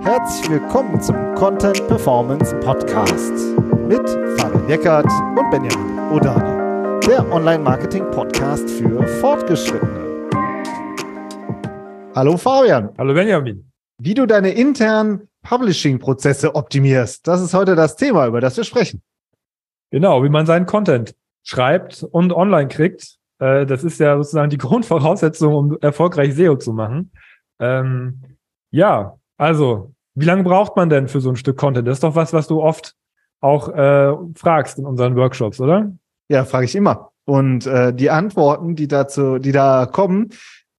Herzlich willkommen zum Content Performance Podcast mit Fabian Eckert und Benjamin Odani, der Online-Marketing-Podcast für Fortgeschrittene. Hallo Fabian. Hallo Benjamin. Wie du deine internen Publishing-Prozesse optimierst, das ist heute das Thema, über das wir sprechen. Genau, wie man seinen Content schreibt und online kriegt. Äh, das ist ja sozusagen die Grundvoraussetzung, um erfolgreich SEO zu machen. Ähm, ja, also wie lange braucht man denn für so ein Stück Content? Das ist doch was, was du oft auch äh, fragst in unseren Workshops, oder? Ja, frage ich immer. Und äh, die Antworten, die dazu, die da kommen,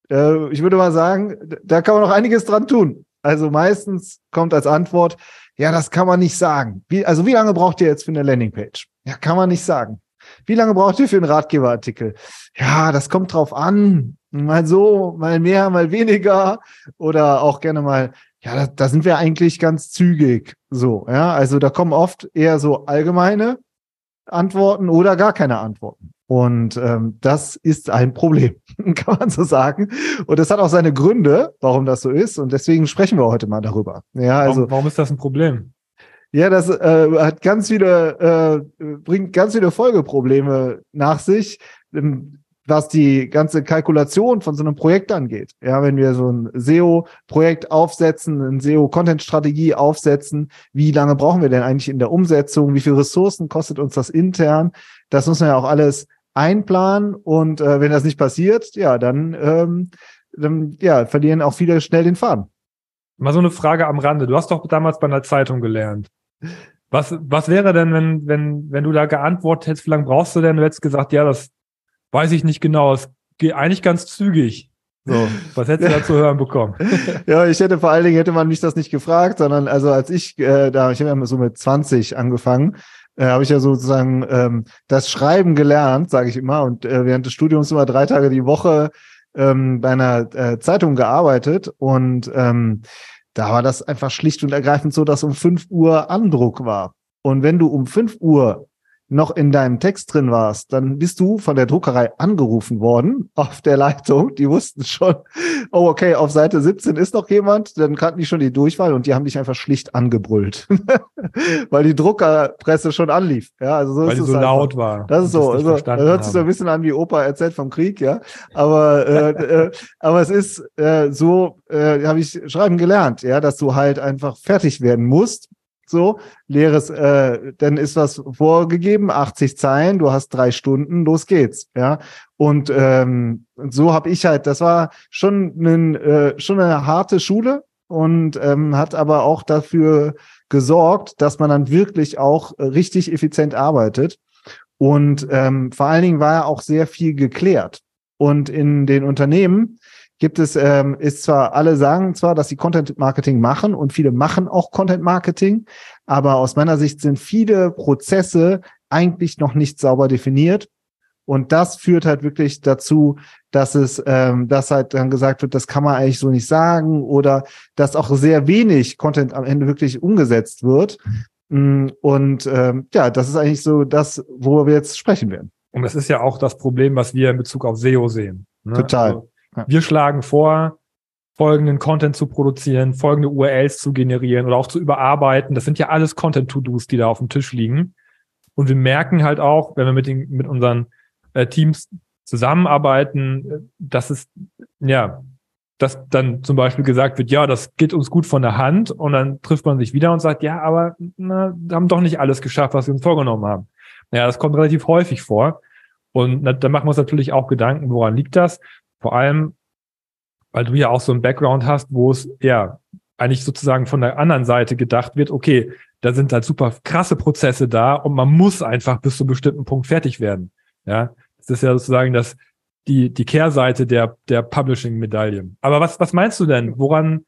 äh, ich würde mal sagen, da kann man noch einiges dran tun. Also meistens kommt als Antwort, ja, das kann man nicht sagen. Wie, also wie lange braucht ihr jetzt für eine Landingpage? Ja, kann man nicht sagen. Wie lange braucht ihr für einen Ratgeberartikel? Ja, das kommt drauf an. Mal so, mal mehr, mal weniger. Oder auch gerne mal, ja, da, da sind wir eigentlich ganz zügig. So, ja, also da kommen oft eher so allgemeine Antworten oder gar keine Antworten. Und ähm, das ist ein Problem, kann man so sagen. Und das hat auch seine Gründe, warum das so ist. Und deswegen sprechen wir heute mal darüber. Ja, also warum, warum ist das ein Problem? Ja, das äh, hat ganz viele, äh, bringt ganz viele Folgeprobleme nach sich. Ähm, was die ganze Kalkulation von so einem Projekt angeht. Ja, wenn wir so ein SEO-Projekt aufsetzen, eine SEO-Content-Strategie aufsetzen, wie lange brauchen wir denn eigentlich in der Umsetzung? Wie viele Ressourcen kostet uns das intern? Das muss man ja auch alles einplanen. Und äh, wenn das nicht passiert, ja, dann, ähm, dann ja, verlieren auch viele schnell den Faden. Mal so eine Frage am Rande. Du hast doch damals bei einer Zeitung gelernt. Was, was wäre denn, wenn, wenn, wenn du da geantwortet hättest, wie lange brauchst du denn? Du hättest gesagt, ja, das Weiß ich nicht genau. Es geht eigentlich ganz zügig. So, was hättest du da zu hören bekommen? ja, ich hätte vor allen Dingen hätte man mich das nicht gefragt, sondern also als ich äh, da, ich habe ja so mit 20 angefangen, äh, habe ich ja sozusagen ähm, das Schreiben gelernt, sage ich immer, und äh, während des Studiums immer drei Tage die Woche ähm, bei einer äh, Zeitung gearbeitet und ähm, da war das einfach schlicht und ergreifend so, dass um fünf Uhr Andruck war. Und wenn du um fünf Uhr noch in deinem Text drin warst, dann bist du von der Druckerei angerufen worden auf der Leitung. Die wussten schon, oh, okay, auf Seite 17 ist noch jemand, dann kannten die schon die Durchwahl und die haben dich einfach schlicht angebrüllt, weil die Druckerpresse schon anlief. Ja, also so weil ist die so einfach. laut war. Das ist so. Also, das hört sich so ein bisschen an wie Opa erzählt vom Krieg, ja. Aber, äh, äh, aber es ist äh, so, äh, habe ich schreiben gelernt, ja, dass du halt einfach fertig werden musst so, leeres, äh, dann ist was vorgegeben, 80 Zeilen, du hast drei Stunden, los geht's, ja. Und ähm, so habe ich halt, das war schon, ein, äh, schon eine harte Schule und ähm, hat aber auch dafür gesorgt, dass man dann wirklich auch richtig effizient arbeitet. Und ähm, vor allen Dingen war ja auch sehr viel geklärt. Und in den Unternehmen gibt es, ähm, ist zwar, alle sagen zwar, dass sie Content Marketing machen und viele machen auch Content Marketing, aber aus meiner Sicht sind viele Prozesse eigentlich noch nicht sauber definiert. Und das führt halt wirklich dazu, dass es, ähm, dass halt dann gesagt wird, das kann man eigentlich so nicht sagen oder dass auch sehr wenig Content am Ende wirklich umgesetzt wird. Mm, und ähm, ja, das ist eigentlich so das, worüber wir jetzt sprechen werden. Und das ist ja auch das Problem, was wir in Bezug auf SEO sehen. Ne? Total. Also, wir schlagen vor, folgenden Content zu produzieren, folgende URLs zu generieren oder auch zu überarbeiten. Das sind ja alles Content-To-Dos, die da auf dem Tisch liegen. Und wir merken halt auch, wenn wir mit, den, mit unseren äh, Teams zusammenarbeiten, dass es, ja, dass dann zum Beispiel gesagt wird, ja, das geht uns gut von der Hand und dann trifft man sich wieder und sagt, ja, aber na, haben doch nicht alles geschafft, was wir uns vorgenommen haben. Ja, das kommt relativ häufig vor. Und da machen wir uns natürlich auch Gedanken, woran liegt das? Vor allem, weil du ja auch so einen Background hast, wo es ja eigentlich sozusagen von der anderen Seite gedacht wird, okay, da sind halt super krasse Prozesse da und man muss einfach bis zu einem bestimmten Punkt fertig werden. Ja, das ist ja sozusagen das, die, die Kehrseite der, der Publishing-Medaille. Aber was, was meinst du denn? Woran,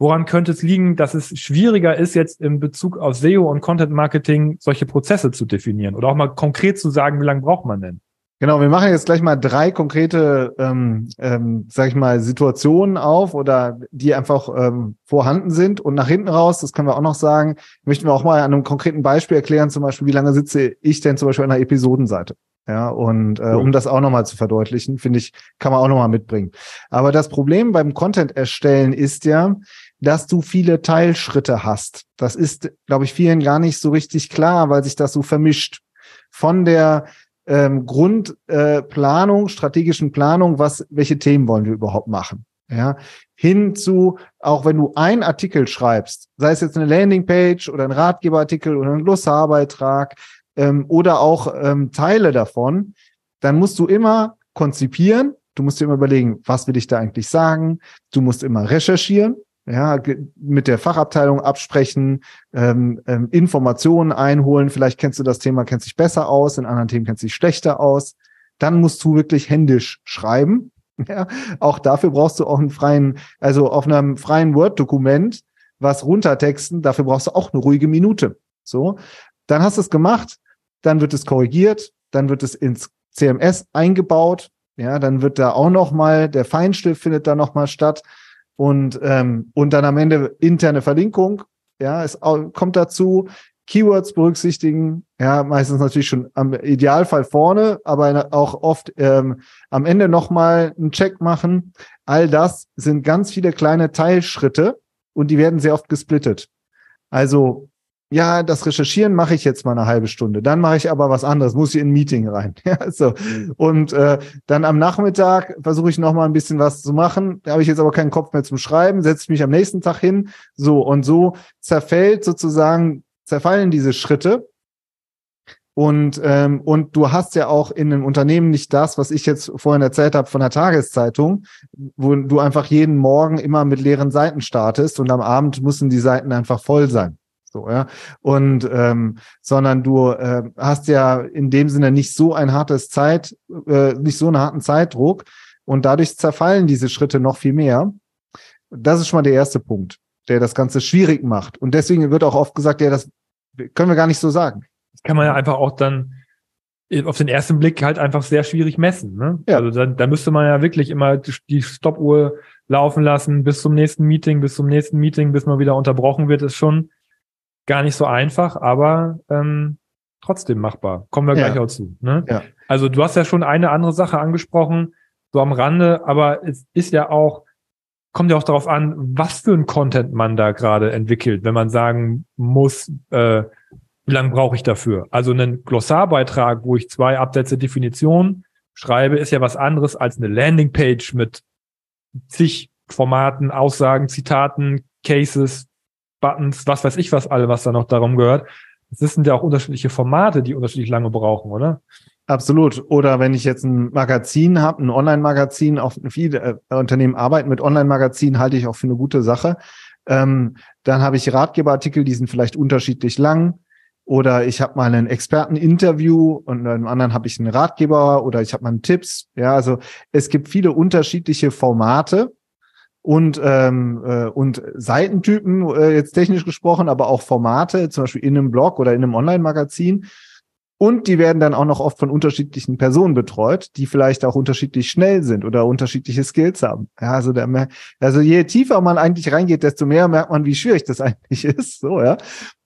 woran könnte es liegen, dass es schwieriger ist, jetzt in Bezug auf SEO und Content Marketing solche Prozesse zu definieren oder auch mal konkret zu sagen, wie lange braucht man denn? Genau, wir machen jetzt gleich mal drei konkrete, ähm, ähm, sag ich mal, Situationen auf oder die einfach ähm, vorhanden sind. Und nach hinten raus, das können wir auch noch sagen, möchten wir auch mal an einem konkreten Beispiel erklären, zum Beispiel, wie lange sitze ich denn zum Beispiel an einer Episodenseite? Ja, und äh, um das auch nochmal zu verdeutlichen, finde ich, kann man auch nochmal mitbringen. Aber das Problem beim Content erstellen ist ja, dass du viele Teilschritte hast. Das ist, glaube ich, vielen gar nicht so richtig klar, weil sich das so vermischt. Von der ähm, Grundplanung, äh, strategischen Planung, was, welche Themen wollen wir überhaupt machen? Ja, hin zu, auch wenn du einen Artikel schreibst, sei es jetzt eine Landingpage oder ein Ratgeberartikel oder ein Glossarbeitrag ähm, oder auch ähm, Teile davon, dann musst du immer konzipieren, du musst dir immer überlegen, was will ich da eigentlich sagen, du musst immer recherchieren, ja, mit der Fachabteilung absprechen, ähm, ähm, Informationen einholen. Vielleicht kennst du das Thema, kennst dich besser aus, in anderen Themen kennst dich schlechter aus. Dann musst du wirklich händisch schreiben. Ja, auch dafür brauchst du auch einen freien, also auf einem freien Word-Dokument was runtertexten. Dafür brauchst du auch eine ruhige Minute. So, dann hast du es gemacht, dann wird es korrigiert, dann wird es ins CMS eingebaut. Ja, dann wird da auch noch mal der Feinstift findet da noch mal statt und, ähm, und dann am Ende interne Verlinkung. Ja, es kommt dazu, Keywords berücksichtigen, ja, meistens natürlich schon am Idealfall vorne, aber auch oft ähm, am Ende nochmal einen Check machen. All das sind ganz viele kleine Teilschritte und die werden sehr oft gesplittet. Also ja, das Recherchieren mache ich jetzt mal eine halbe Stunde. Dann mache ich aber was anderes, muss ich in ein Meeting rein. Ja, so. Mhm. Und äh, dann am Nachmittag versuche ich noch mal ein bisschen was zu machen. Da habe ich jetzt aber keinen Kopf mehr zum Schreiben, setze mich am nächsten Tag hin. So und so zerfällt sozusagen, zerfallen diese Schritte. Und, ähm, und du hast ja auch in einem Unternehmen nicht das, was ich jetzt vorhin erzählt habe von der Tageszeitung, wo du einfach jeden Morgen immer mit leeren Seiten startest und am Abend müssen die Seiten einfach voll sein. So, ja. Und ähm, sondern du äh, hast ja in dem Sinne nicht so ein hartes Zeit, äh, nicht so einen harten Zeitdruck und dadurch zerfallen diese Schritte noch viel mehr. Das ist schon mal der erste Punkt, der das Ganze schwierig macht. Und deswegen wird auch oft gesagt, ja, das können wir gar nicht so sagen. Das kann man ja einfach auch dann auf den ersten Blick halt einfach sehr schwierig messen. Ne? Ja. Also da, da müsste man ja wirklich immer die Stoppuhr laufen lassen bis zum nächsten Meeting, bis zum nächsten Meeting, bis man wieder unterbrochen wird, ist schon gar nicht so einfach, aber ähm, trotzdem machbar. Kommen wir gleich ja. auch zu. Ne? Ja. Also du hast ja schon eine andere Sache angesprochen, so am Rande, aber es ist ja auch, kommt ja auch darauf an, was für ein Content man da gerade entwickelt, wenn man sagen muss, äh, wie lange brauche ich dafür? Also einen Glossarbeitrag, wo ich zwei Absätze Definition schreibe, ist ja was anderes als eine Landingpage mit zig Formaten, Aussagen, Zitaten, Cases, Buttons, was weiß ich was alle, was da noch darum gehört. Das sind ja auch unterschiedliche Formate, die unterschiedlich lange brauchen, oder? Absolut. Oder wenn ich jetzt ein Magazin habe, ein Online-Magazin, auch viele äh, Unternehmen arbeiten mit Online-Magazinen, halte ich auch für eine gute Sache. Ähm, dann habe ich Ratgeberartikel, die sind vielleicht unterschiedlich lang. Oder ich habe mal ein Experteninterview und im anderen habe ich einen Ratgeber oder ich habe mal einen Tipps. Ja, also es gibt viele unterschiedliche Formate und ähm, äh, und Seitentypen äh, jetzt technisch gesprochen, aber auch Formate, zum Beispiel in einem Blog oder in einem Online-Magazin. Und die werden dann auch noch oft von unterschiedlichen Personen betreut, die vielleicht auch unterschiedlich schnell sind oder unterschiedliche Skills haben. Ja, also, der, also je tiefer man eigentlich reingeht, desto mehr merkt man, wie schwierig das eigentlich ist. So, ja.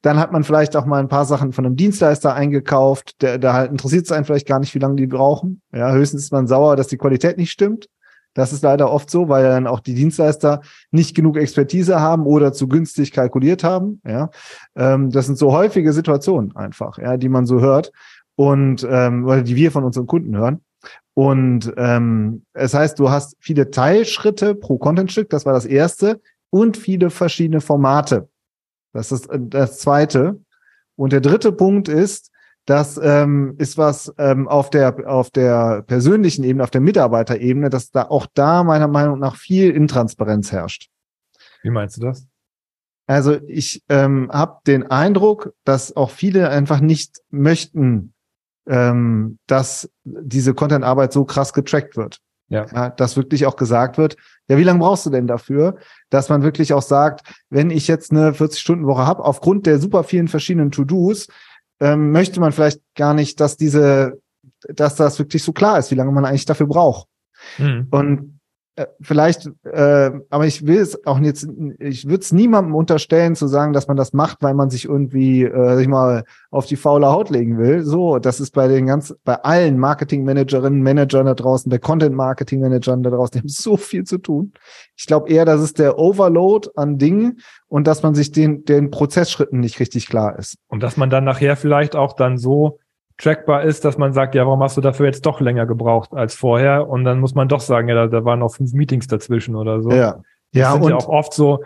Dann hat man vielleicht auch mal ein paar Sachen von einem Dienstleister eingekauft, der, da halt interessiert es einen vielleicht gar nicht, wie lange die brauchen. Ja, höchstens ist man sauer, dass die Qualität nicht stimmt. Das ist leider oft so, weil dann auch die Dienstleister nicht genug Expertise haben oder zu günstig kalkuliert haben. Ja, ähm, das sind so häufige Situationen einfach, ja, die man so hört und ähm, oder die wir von unseren Kunden hören. Und ähm, es heißt, du hast viele Teilschritte pro Contentstück, das war das erste, und viele verschiedene Formate. Das ist äh, das zweite. Und der dritte Punkt ist, das ähm, ist was ähm, auf der auf der persönlichen Ebene, auf der Mitarbeiterebene, dass da auch da meiner Meinung nach viel Intransparenz herrscht. Wie meinst du das? Also ich ähm, habe den Eindruck, dass auch viele einfach nicht möchten, ähm, dass diese Content-Arbeit so krass getrackt wird. Ja. ja. Dass wirklich auch gesagt wird, ja, wie lange brauchst du denn dafür? Dass man wirklich auch sagt, wenn ich jetzt eine 40-Stunden-Woche habe, aufgrund der super vielen verschiedenen To-Dos, ähm, möchte man vielleicht gar nicht, dass diese, dass das wirklich so klar ist, wie lange man eigentlich dafür braucht. Mhm. Und vielleicht, äh, aber ich will es auch jetzt, ich würde es niemandem unterstellen zu sagen, dass man das macht, weil man sich irgendwie, äh, sag ich mal, auf die faule Haut legen will. So, das ist bei den ganz, bei allen Marketingmanagerinnen, Managern da draußen, bei Content-Marketing-Managern da draußen, die haben so viel zu tun. Ich glaube eher, dass es der Overload an Dingen und dass man sich den, den Prozessschritten nicht richtig klar ist. Und dass man dann nachher vielleicht auch dann so trackbar ist, dass man sagt, ja, warum hast du dafür jetzt doch länger gebraucht als vorher? Und dann muss man doch sagen, ja, da, da waren noch fünf Meetings dazwischen oder so. Ja, ja und ja auch oft so,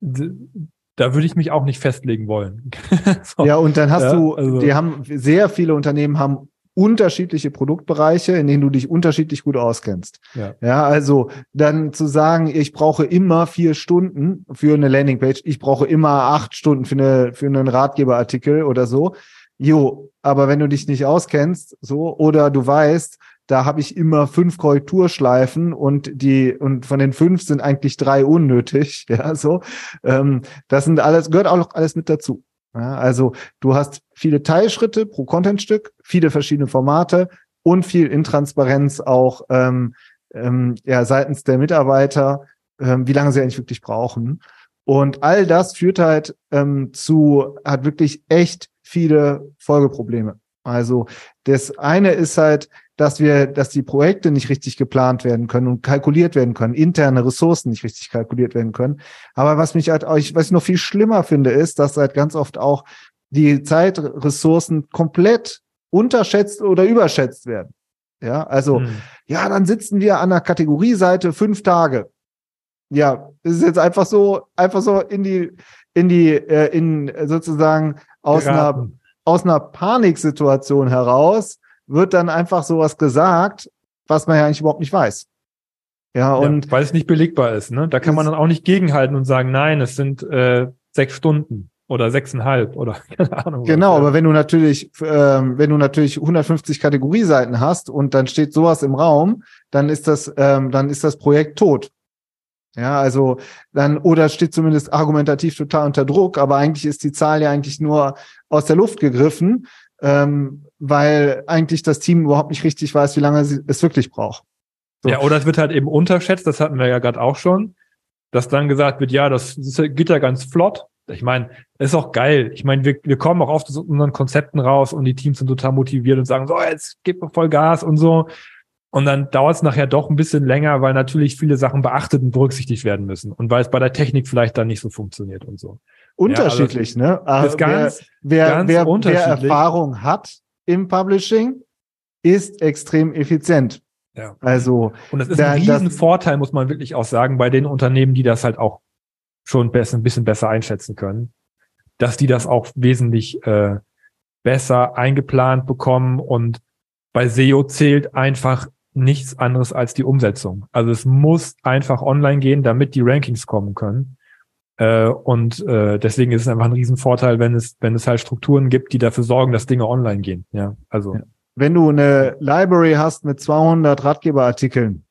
da würde ich mich auch nicht festlegen wollen. so. Ja, und dann hast ja, du, also. die haben, sehr viele Unternehmen haben unterschiedliche Produktbereiche, in denen du dich unterschiedlich gut auskennst. Ja. ja, also dann zu sagen, ich brauche immer vier Stunden für eine Landingpage, ich brauche immer acht Stunden für eine für einen Ratgeberartikel oder so, Jo, aber wenn du dich nicht auskennst, so, oder du weißt, da habe ich immer fünf Korrekturschleifen und die, und von den fünf sind eigentlich drei unnötig, ja, so. Ähm, das sind alles, gehört auch noch alles mit dazu. Ja, also du hast viele Teilschritte pro Contentstück, viele verschiedene Formate und viel Intransparenz auch ähm, ähm, ja, seitens der Mitarbeiter, ähm, wie lange sie eigentlich wirklich brauchen. Und all das führt halt ähm, zu, hat wirklich echt viele Folgeprobleme. Also das eine ist halt, dass wir, dass die Projekte nicht richtig geplant werden können und kalkuliert werden können, interne Ressourcen nicht richtig kalkuliert werden können. Aber was mich halt, ich, was ich noch viel schlimmer finde, ist, dass halt ganz oft auch die Zeitressourcen komplett unterschätzt oder überschätzt werden. Ja, also, hm. ja, dann sitzen wir an der Kategorieseite fünf Tage. Ja, es ist jetzt einfach so, einfach so in die, in die, äh, in sozusagen aus einer, aus einer Paniksituation heraus wird dann einfach sowas gesagt, was man ja eigentlich überhaupt nicht weiß. Ja, und ja, weil es nicht belegbar ist, ne? Da kann man dann auch nicht gegenhalten und sagen, nein, es sind äh, sechs Stunden oder sechseinhalb oder keine Ahnung. Genau, was, aber wenn du natürlich, ähm, wenn du natürlich 150 Kategorieseiten hast und dann steht sowas im Raum, dann ist das, ähm, dann ist das Projekt tot. Ja, also dann, oder steht zumindest argumentativ total unter Druck, aber eigentlich ist die Zahl ja eigentlich nur aus der Luft gegriffen, ähm, weil eigentlich das Team überhaupt nicht richtig weiß, wie lange es wirklich braucht. So. Ja, oder es wird halt eben unterschätzt, das hatten wir ja gerade auch schon, dass dann gesagt wird, ja, das, das geht ja ganz flott. Ich meine, ist auch geil. Ich meine, wir, wir kommen auch oft aus unseren Konzepten raus und die Teams sind total motiviert und sagen, so, jetzt gib mir voll Gas und so. Und dann dauert es nachher doch ein bisschen länger, weil natürlich viele Sachen beachtet und berücksichtigt werden müssen. Und weil es bei der Technik vielleicht dann nicht so funktioniert und so. Unterschiedlich, ja, also, ne? Ist ganz, wer, ganz wer, wer Erfahrung hat im Publishing, ist extrem effizient. Ja. Also. Und das ist da, ein Riesenvorteil, muss man wirklich auch sagen, bei den Unternehmen, die das halt auch schon besser, ein bisschen besser einschätzen können, dass die das auch wesentlich äh, besser eingeplant bekommen und bei SEO zählt einfach nichts anderes als die Umsetzung. Also es muss einfach online gehen, damit die Rankings kommen können. Äh, und äh, deswegen ist es einfach ein Riesenvorteil, wenn es, wenn es halt Strukturen gibt, die dafür sorgen, dass Dinge online gehen. Ja, also. Wenn du eine Library hast mit 200 Ratgeberartikeln,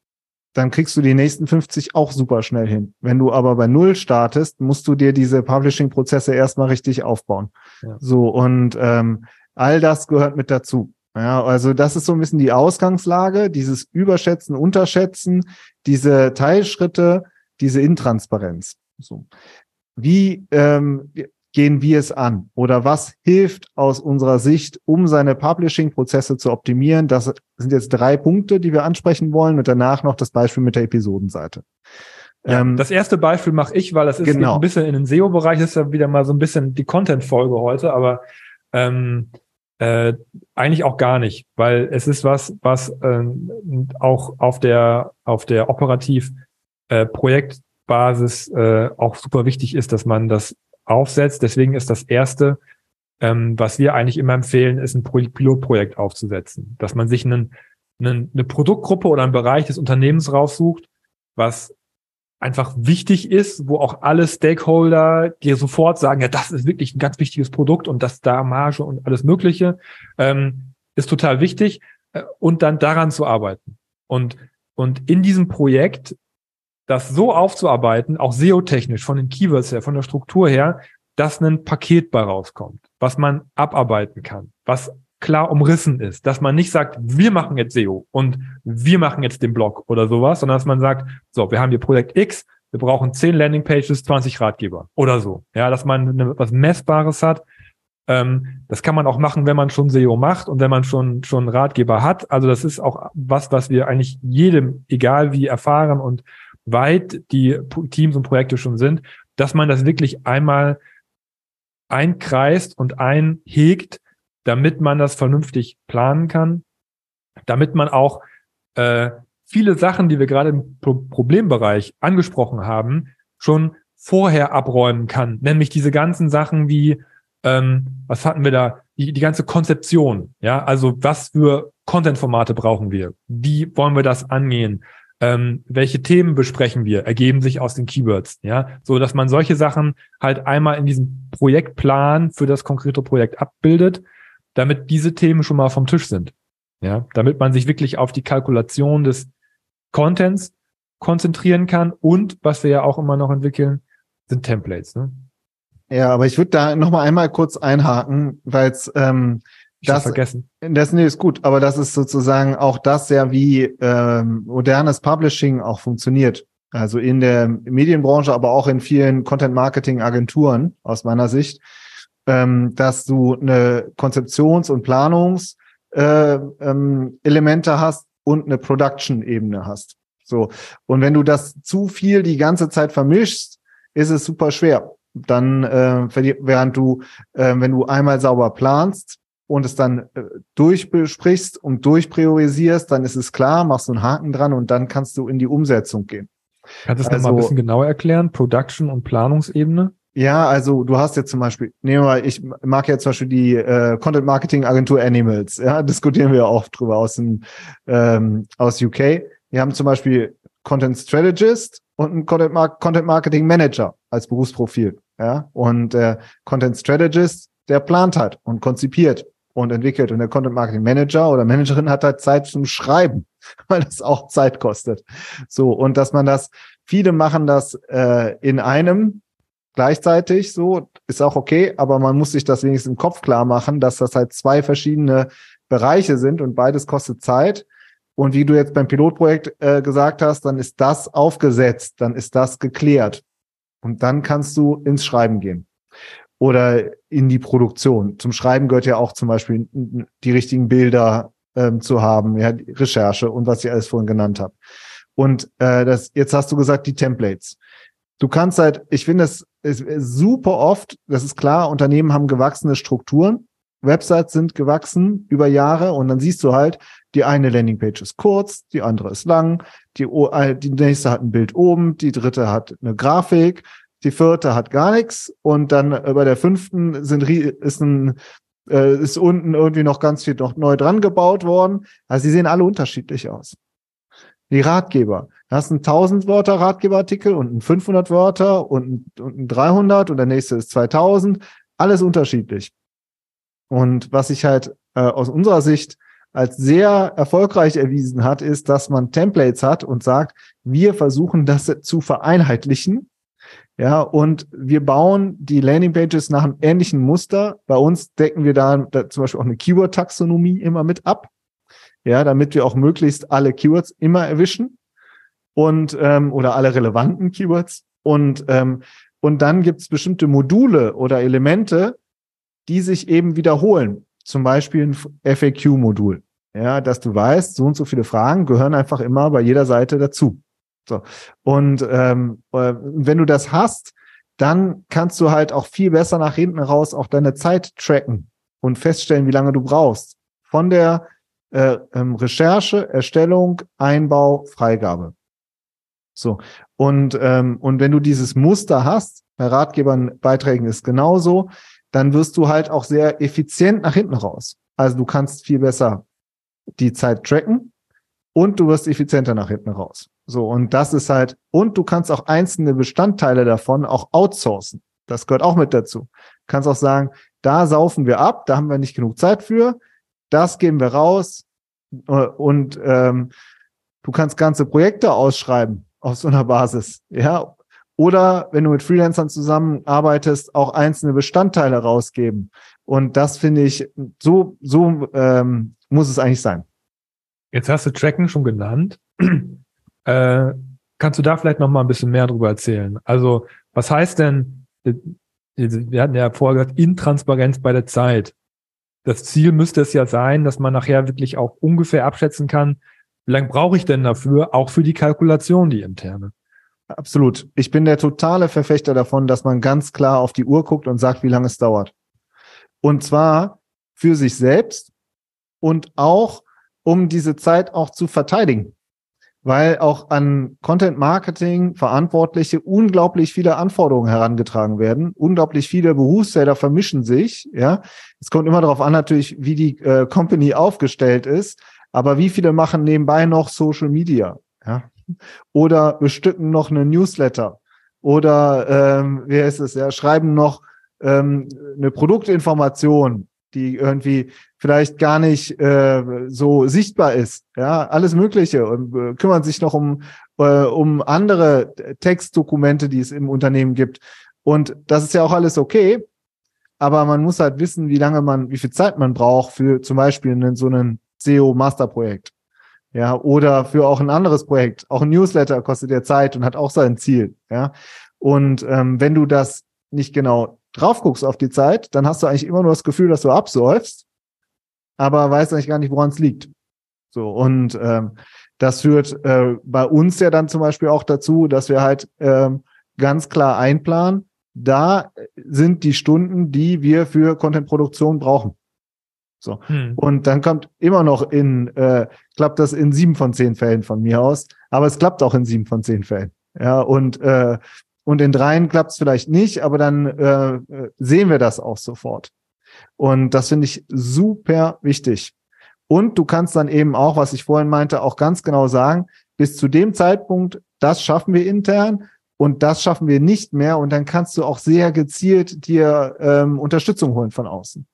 dann kriegst du die nächsten 50 auch super schnell hin. Wenn du aber bei Null startest, musst du dir diese Publishing-Prozesse erstmal richtig aufbauen. Ja. So, und ähm, all das gehört mit dazu. Ja, also das ist so ein bisschen die Ausgangslage, dieses Überschätzen, Unterschätzen, diese Teilschritte, diese Intransparenz. So. Wie ähm, gehen wir es an? Oder was hilft aus unserer Sicht, um seine Publishing-Prozesse zu optimieren? Das sind jetzt drei Punkte, die wir ansprechen wollen und danach noch das Beispiel mit der Episodenseite. Ja, ähm, das erste Beispiel mache ich, weil das ist genau. ein bisschen in den SEO-Bereich, ist ja wieder mal so ein bisschen die Content-Folge heute, aber ähm, äh, eigentlich auch gar nicht, weil es ist was, was ähm, auch auf der auf der operativ äh, Projektbasis äh, auch super wichtig ist, dass man das aufsetzt. Deswegen ist das erste, ähm, was wir eigentlich immer empfehlen, ist ein Pilotprojekt aufzusetzen, dass man sich einen, einen, eine Produktgruppe oder einen Bereich des Unternehmens raussucht, was einfach wichtig ist, wo auch alle Stakeholder dir sofort sagen, ja, das ist wirklich ein ganz wichtiges Produkt und das da Marge und alles Mögliche, ähm, ist total wichtig äh, und dann daran zu arbeiten. Und, und in diesem Projekt das so aufzuarbeiten, auch SEO-technisch, von den Keywords her, von der Struktur her, dass ein Paket bei rauskommt, was man abarbeiten kann, was klar umrissen ist, dass man nicht sagt, wir machen jetzt SEO und wir machen jetzt den Blog oder sowas, sondern dass man sagt, so, wir haben hier Projekt X, wir brauchen 10 Landingpages, 20 Ratgeber oder so. Ja, dass man eine, was Messbares hat. Ähm, das kann man auch machen, wenn man schon SEO macht und wenn man schon, schon Ratgeber hat. Also das ist auch was, was wir eigentlich jedem, egal wie erfahren und weit die Teams und Projekte schon sind, dass man das wirklich einmal einkreist und einhegt, damit man das vernünftig planen kann, damit man auch äh, viele Sachen, die wir gerade im Pro Problembereich angesprochen haben, schon vorher abräumen kann. Nämlich diese ganzen Sachen wie, ähm, was hatten wir da, die, die ganze Konzeption, ja, also was für Content-Formate brauchen wir? Wie wollen wir das angehen? ähm, welche Themen besprechen wir, ergeben sich aus den Keywords, ja, so dass man solche Sachen halt einmal in diesem Projektplan für das konkrete Projekt abbildet, damit diese Themen schon mal vom Tisch sind, ja, damit man sich wirklich auf die Kalkulation des Contents konzentrieren kann und was wir ja auch immer noch entwickeln, sind Templates. Ne? Ja, aber ich würde da noch mal einmal kurz einhaken, weil es ähm, ich das vergessen. Das nee, ist gut, aber das ist sozusagen auch das ja, wie ähm, modernes Publishing auch funktioniert. Also in der Medienbranche, aber auch in vielen Content-Marketing-Agenturen aus meiner Sicht, ähm, dass du eine Konzeptions- und Planungselemente äh, ähm, Elemente hast und eine Production-Ebene hast. So. Und wenn du das zu viel die ganze Zeit vermischst, ist es super schwer. Dann, äh, während du, äh, wenn du einmal sauber planst, und es dann äh, durchbesprichst und durchpriorisierst, dann ist es klar, machst du einen Haken dran und dann kannst du in die Umsetzung gehen. Kannst du das also, mal ein bisschen genauer erklären? Production und Planungsebene? Ja, also du hast jetzt zum Beispiel, nehmen wir mal, ich mag jetzt zum Beispiel die äh, Content Marketing Agentur Animals, ja, diskutieren wir auch drüber aus dem ähm, aus UK. Wir haben zum Beispiel Content Strategist und einen Content, Mar Content Marketing Manager als Berufsprofil, ja. Und äh, Content Strategist, der plant halt und konzipiert und entwickelt. Und der Content Marketing Manager oder Managerin hat halt Zeit zum Schreiben, weil das auch Zeit kostet. So, und dass man das, viele machen das äh, in einem gleichzeitig so, ist auch okay, aber man muss sich das wenigstens im Kopf klar machen, dass das halt zwei verschiedene Bereiche sind und beides kostet Zeit. Und wie du jetzt beim Pilotprojekt äh, gesagt hast, dann ist das aufgesetzt, dann ist das geklärt. Und dann kannst du ins Schreiben gehen oder in die Produktion. Zum Schreiben gehört ja auch zum Beispiel die richtigen Bilder ähm, zu haben, ja, die Recherche und was ich alles vorhin genannt habe. Und äh, das, jetzt hast du gesagt, die Templates. Du kannst halt, ich finde es super oft, das ist klar, Unternehmen haben gewachsene Strukturen, Websites sind gewachsen über Jahre und dann siehst du halt, die eine Landingpage ist kurz, die andere ist lang, die, äh, die nächste hat ein Bild oben, die dritte hat eine Grafik, die vierte hat gar nichts und dann äh, bei der fünften sind, ist ein äh, ist unten irgendwie noch ganz viel noch neu dran gebaut worden. Also sie sehen alle unterschiedlich aus. Die Ratgeber. Da hast einen 1000 Wörter Ratgeberartikel und einen 500 Wörter und und ein 300 und der nächste ist 2000. Alles unterschiedlich. Und was sich halt äh, aus unserer Sicht als sehr erfolgreich erwiesen hat, ist, dass man Templates hat und sagt, wir versuchen das zu vereinheitlichen ja, und wir bauen die Landingpages nach einem ähnlichen Muster. Bei uns decken wir da, da zum Beispiel auch eine Keyword-Taxonomie immer mit ab. Ja, damit wir auch möglichst alle Keywords immer erwischen und ähm, oder alle relevanten Keywords. Und, ähm, und dann gibt es bestimmte Module oder Elemente, die sich eben wiederholen. Zum Beispiel ein FAQ-Modul. Ja, dass du weißt, so und so viele Fragen gehören einfach immer bei jeder Seite dazu. So. Und ähm, äh, wenn du das hast, dann kannst du halt auch viel besser nach hinten raus auch deine Zeit tracken und feststellen, wie lange du brauchst. Von der äh, ähm, Recherche, Erstellung, Einbau, Freigabe. So. Und, ähm, und wenn du dieses Muster hast, bei Ratgebern Beiträgen ist genauso, dann wirst du halt auch sehr effizient nach hinten raus. Also du kannst viel besser die Zeit tracken und du wirst effizienter nach hinten raus. So, und das ist halt, und du kannst auch einzelne Bestandteile davon auch outsourcen. Das gehört auch mit dazu. Du kannst auch sagen, da saufen wir ab, da haben wir nicht genug Zeit für, das geben wir raus äh, und ähm, du kannst ganze Projekte ausschreiben auf so einer Basis, ja, Oder wenn du mit Freelancern zusammenarbeitest, auch einzelne Bestandteile rausgeben. Und das finde ich, so, so ähm, muss es eigentlich sein. Jetzt hast du Tracken schon genannt. äh, kannst du da vielleicht noch mal ein bisschen mehr drüber erzählen? Also, was heißt denn, wir hatten ja vorher gesagt, Intransparenz bei der Zeit. Das Ziel müsste es ja sein, dass man nachher wirklich auch ungefähr abschätzen kann, wie lange brauche ich denn dafür, auch für die Kalkulation, die interne. Absolut. Ich bin der totale Verfechter davon, dass man ganz klar auf die Uhr guckt und sagt, wie lange es dauert. Und zwar für sich selbst und auch, um diese Zeit auch zu verteidigen. Weil auch an Content Marketing Verantwortliche unglaublich viele Anforderungen herangetragen werden. Unglaublich viele Berufsfelder vermischen sich. Ja, es kommt immer darauf an, natürlich, wie die äh, Company aufgestellt ist. Aber wie viele machen nebenbei noch Social Media? Ja, oder bestücken noch eine Newsletter oder ähm, wie heißt es ja, schreiben noch ähm, eine Produktinformation, die irgendwie vielleicht gar nicht äh, so sichtbar ist. Ja, alles Mögliche und äh, kümmern sich noch um, äh, um andere Textdokumente, die es im Unternehmen gibt. Und das ist ja auch alles okay. Aber man muss halt wissen, wie lange man, wie viel Zeit man braucht für zum Beispiel einen, so einen SEO-Masterprojekt. Ja, oder für auch ein anderes Projekt. Auch ein Newsletter kostet ja Zeit und hat auch sein Ziel. Ja, und ähm, wenn du das nicht genau drauf guckst auf die Zeit, dann hast du eigentlich immer nur das Gefühl, dass du absäufst, aber weißt eigentlich gar nicht, woran es liegt. So und ähm, das führt äh, bei uns ja dann zum Beispiel auch dazu, dass wir halt ähm, ganz klar einplanen. Da sind die Stunden, die wir für Contentproduktion brauchen. So. Hm. Und dann kommt immer noch in, äh, klappt das in sieben von zehn Fällen von mir aus, aber es klappt auch in sieben von zehn Fällen. Ja, und, äh, und in dreien klappt es vielleicht nicht, aber dann äh, sehen wir das auch sofort. Und das finde ich super wichtig. Und du kannst dann eben auch, was ich vorhin meinte, auch ganz genau sagen, bis zu dem Zeitpunkt, das schaffen wir intern und das schaffen wir nicht mehr. Und dann kannst du auch sehr gezielt dir ähm, Unterstützung holen von außen.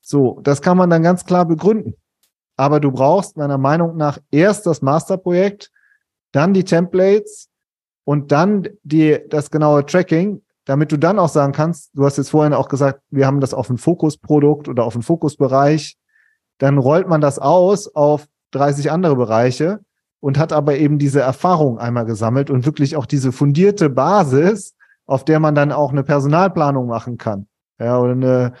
So, das kann man dann ganz klar begründen. Aber du brauchst meiner Meinung nach erst das Masterprojekt, dann die Templates und dann die, das genaue Tracking, damit du dann auch sagen kannst, du hast jetzt vorhin auch gesagt, wir haben das auf ein Fokusprodukt oder auf einen Fokusbereich, dann rollt man das aus auf 30 andere Bereiche und hat aber eben diese Erfahrung einmal gesammelt und wirklich auch diese fundierte Basis, auf der man dann auch eine Personalplanung machen kann. Ja, oder eine,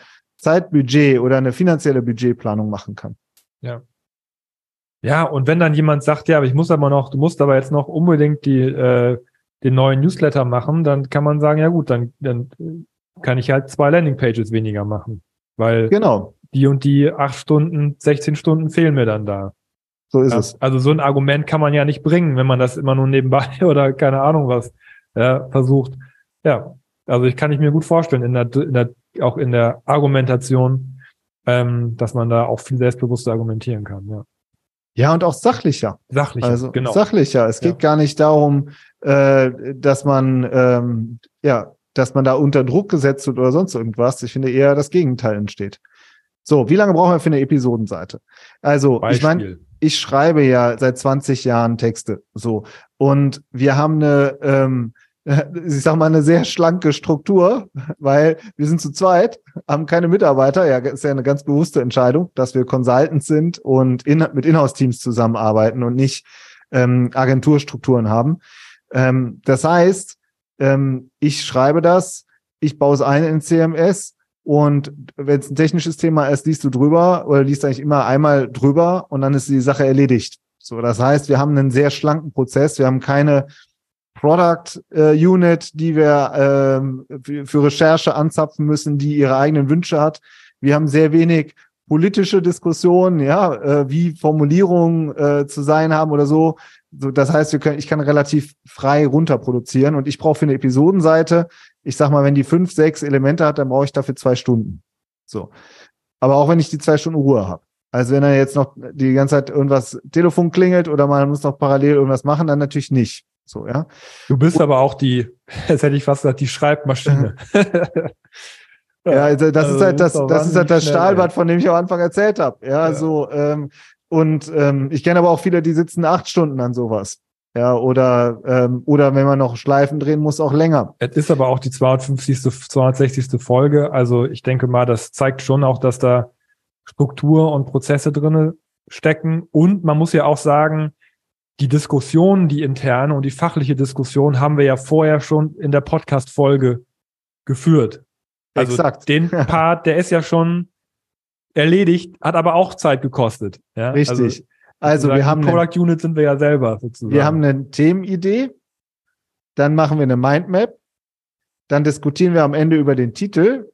Zeitbudget oder eine finanzielle Budgetplanung machen kann. Ja. Ja, und wenn dann jemand sagt, ja, aber ich muss aber noch, du musst aber jetzt noch unbedingt die, äh, den neuen Newsletter machen, dann kann man sagen, ja gut, dann, dann kann ich halt zwei Landingpages weniger machen. Weil genau. die und die acht Stunden, 16 Stunden fehlen mir dann da. So ist ja, es. Also so ein Argument kann man ja nicht bringen, wenn man das immer nur nebenbei oder keine Ahnung was ja, versucht. Ja, also ich kann ich mir gut vorstellen, in der, in der auch in der Argumentation, ähm, dass man da auch viel selbstbewusster argumentieren kann. Ja. Ja, und auch sachlicher. Sachlicher, also genau. Sachlicher. Es geht ja. gar nicht darum, äh, dass man ähm, ja, dass man da unter Druck gesetzt wird oder sonst irgendwas. Ich finde eher das Gegenteil entsteht. So, wie lange brauchen wir für eine Episodenseite? Also, Beispiel. ich meine, ich schreibe ja seit 20 Jahren Texte. So. Und wir haben eine ähm, ich sag mal, eine sehr schlanke Struktur, weil wir sind zu zweit, haben keine Mitarbeiter. Ja, ist ja eine ganz bewusste Entscheidung, dass wir Consultants sind und in, mit Inhouse-Teams zusammenarbeiten und nicht ähm, Agenturstrukturen haben. Ähm, das heißt, ähm, ich schreibe das, ich baue es ein in CMS und wenn es ein technisches Thema ist, liest du drüber oder liest eigentlich immer einmal drüber und dann ist die Sache erledigt. So, das heißt, wir haben einen sehr schlanken Prozess. Wir haben keine Product äh, Unit, die wir ähm, für, für Recherche anzapfen müssen, die ihre eigenen Wünsche hat. Wir haben sehr wenig politische Diskussionen, ja, äh, wie Formulierungen äh, zu sein haben oder so. so. Das heißt, wir können, ich kann relativ frei runterproduzieren und ich brauche für eine Episodenseite, ich sag mal, wenn die fünf, sechs Elemente hat, dann brauche ich dafür zwei Stunden. So. Aber auch wenn ich die zwei Stunden Ruhe habe. Also wenn er jetzt noch die ganze Zeit irgendwas Telefon klingelt oder man muss noch parallel irgendwas machen, dann natürlich nicht. So, ja. Du bist Und, aber auch die, jetzt hätte ich fast gesagt, die Schreibmaschine. ja, also das also ist halt das, das ist halt das Stahlbad, von dem ich am Anfang erzählt habe. Ja, ja, so, ähm, und ähm, ich kenne aber auch viele, die sitzen acht Stunden an sowas. Ja, oder, ähm, oder wenn man noch Schleifen drehen muss, auch länger. Es ist aber auch die 250., 260. Folge. Also ich denke mal, das zeigt schon auch, dass da Struktur und Prozesse drinne stecken. Und man muss ja auch sagen, die Diskussion, die interne und die fachliche Diskussion haben wir ja vorher schon in der Podcast-Folge geführt. Also Exakt. den Part, der ist ja schon erledigt, hat aber auch Zeit gekostet. Ja? Richtig. Also, also wir haben Product Unit sind wir ja selber sozusagen. Wir haben eine Themenidee, dann machen wir eine Mindmap, dann diskutieren wir am Ende über den Titel,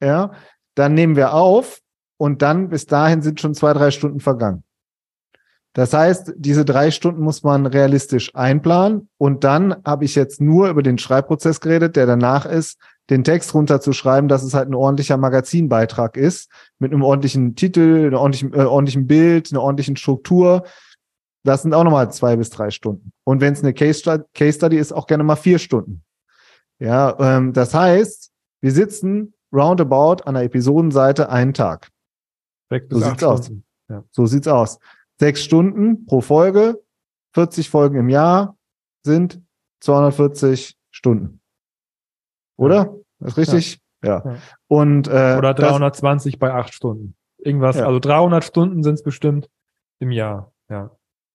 ja, dann nehmen wir auf und dann bis dahin sind schon zwei, drei Stunden vergangen. Das heißt, diese drei Stunden muss man realistisch einplanen und dann habe ich jetzt nur über den Schreibprozess geredet, der danach ist, den Text runterzuschreiben, dass es halt ein ordentlicher Magazinbeitrag ist, mit einem ordentlichen Titel, einem ordentlichen, äh, ordentlichen Bild, einer ordentlichen Struktur. Das sind auch nochmal zwei bis drei Stunden. Und wenn es eine Case Study, Case Study ist, auch gerne mal vier Stunden. Ja, ähm, das heißt, wir sitzen roundabout an der Episodenseite einen Tag. So sieht's aus. Ja. So sieht's aus. Sechs Stunden pro Folge, 40 Folgen im Jahr sind 240 Stunden. Oder? Das ist richtig? Ja. ja. Und, äh, Oder 320 das, bei acht Stunden. Irgendwas. Ja. Also 300 Stunden sind es bestimmt im Jahr. Ja.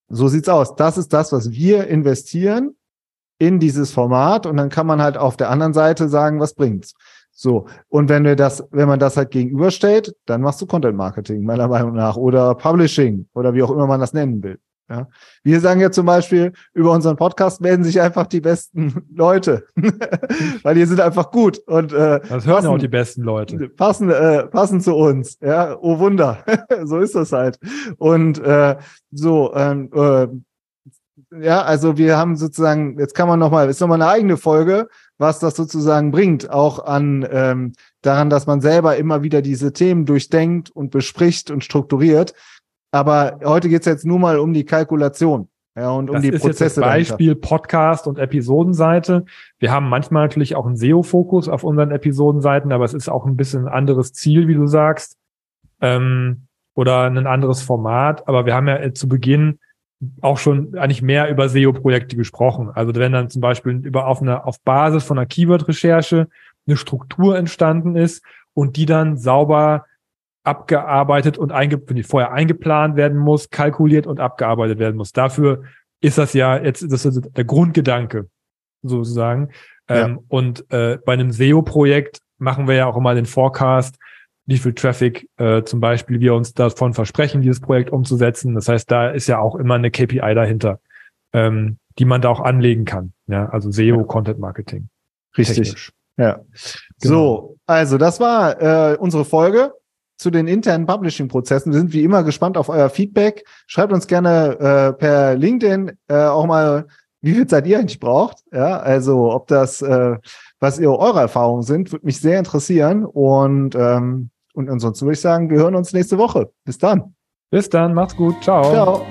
So sieht's aus. Das ist das, was wir investieren in dieses Format und dann kann man halt auf der anderen Seite sagen, was bringt's. So. Und wenn wir das, wenn man das halt gegenüberstellt, dann machst du Content Marketing, meiner Meinung nach, oder Publishing oder wie auch immer man das nennen will. Ja. Wir sagen ja zum Beispiel, über unseren Podcast melden sich einfach die besten Leute, weil die sind einfach gut und äh, das hören passen, auch die besten Leute. Passen, äh, passen zu uns. Ja, oh Wunder, so ist das halt. Und äh, so, ähm, äh, ja, also wir haben sozusagen, jetzt kann man nochmal, ist nochmal eine eigene Folge, was das sozusagen bringt, auch an ähm, daran, dass man selber immer wieder diese Themen durchdenkt und bespricht und strukturiert. Aber heute geht es jetzt nur mal um die Kalkulation. Ja, und um das die ist Prozesse. Jetzt das Beispiel dahinter. Podcast und Episodenseite. Wir haben manchmal natürlich auch einen SEO-Fokus auf unseren Episodenseiten, aber es ist auch ein bisschen ein anderes Ziel, wie du sagst, ähm, oder ein anderes Format. Aber wir haben ja zu Beginn auch schon eigentlich mehr über SEO-Projekte gesprochen. Also wenn dann zum Beispiel über auf einer auf Basis von einer Keyword-Recherche eine Struktur entstanden ist und die dann sauber abgearbeitet und einge die vorher eingeplant werden muss, kalkuliert und abgearbeitet werden muss. Dafür ist das ja jetzt das ist der Grundgedanke sozusagen. Ja. Ähm, und äh, bei einem SEO-Projekt machen wir ja auch immer den Forecast, wie viel Traffic äh, zum Beispiel wir uns davon versprechen, dieses Projekt umzusetzen. Das heißt, da ist ja auch immer eine KPI dahinter, ähm, die man da auch anlegen kann. Ja, also SEO, ja. Content Marketing. Richtig. Technisch. Ja. Genau. So, also das war äh, unsere Folge zu den internen Publishing-Prozessen. Wir sind wie immer gespannt auf euer Feedback. Schreibt uns gerne äh, per LinkedIn äh, auch mal, wie viel Zeit ihr eigentlich braucht. Ja, also ob das, äh, was ihr eure Erfahrungen sind, würde mich sehr interessieren. Und, ähm, und ansonsten würde ich sagen, wir hören uns nächste Woche. Bis dann. Bis dann, macht's gut. Ciao. Ciao.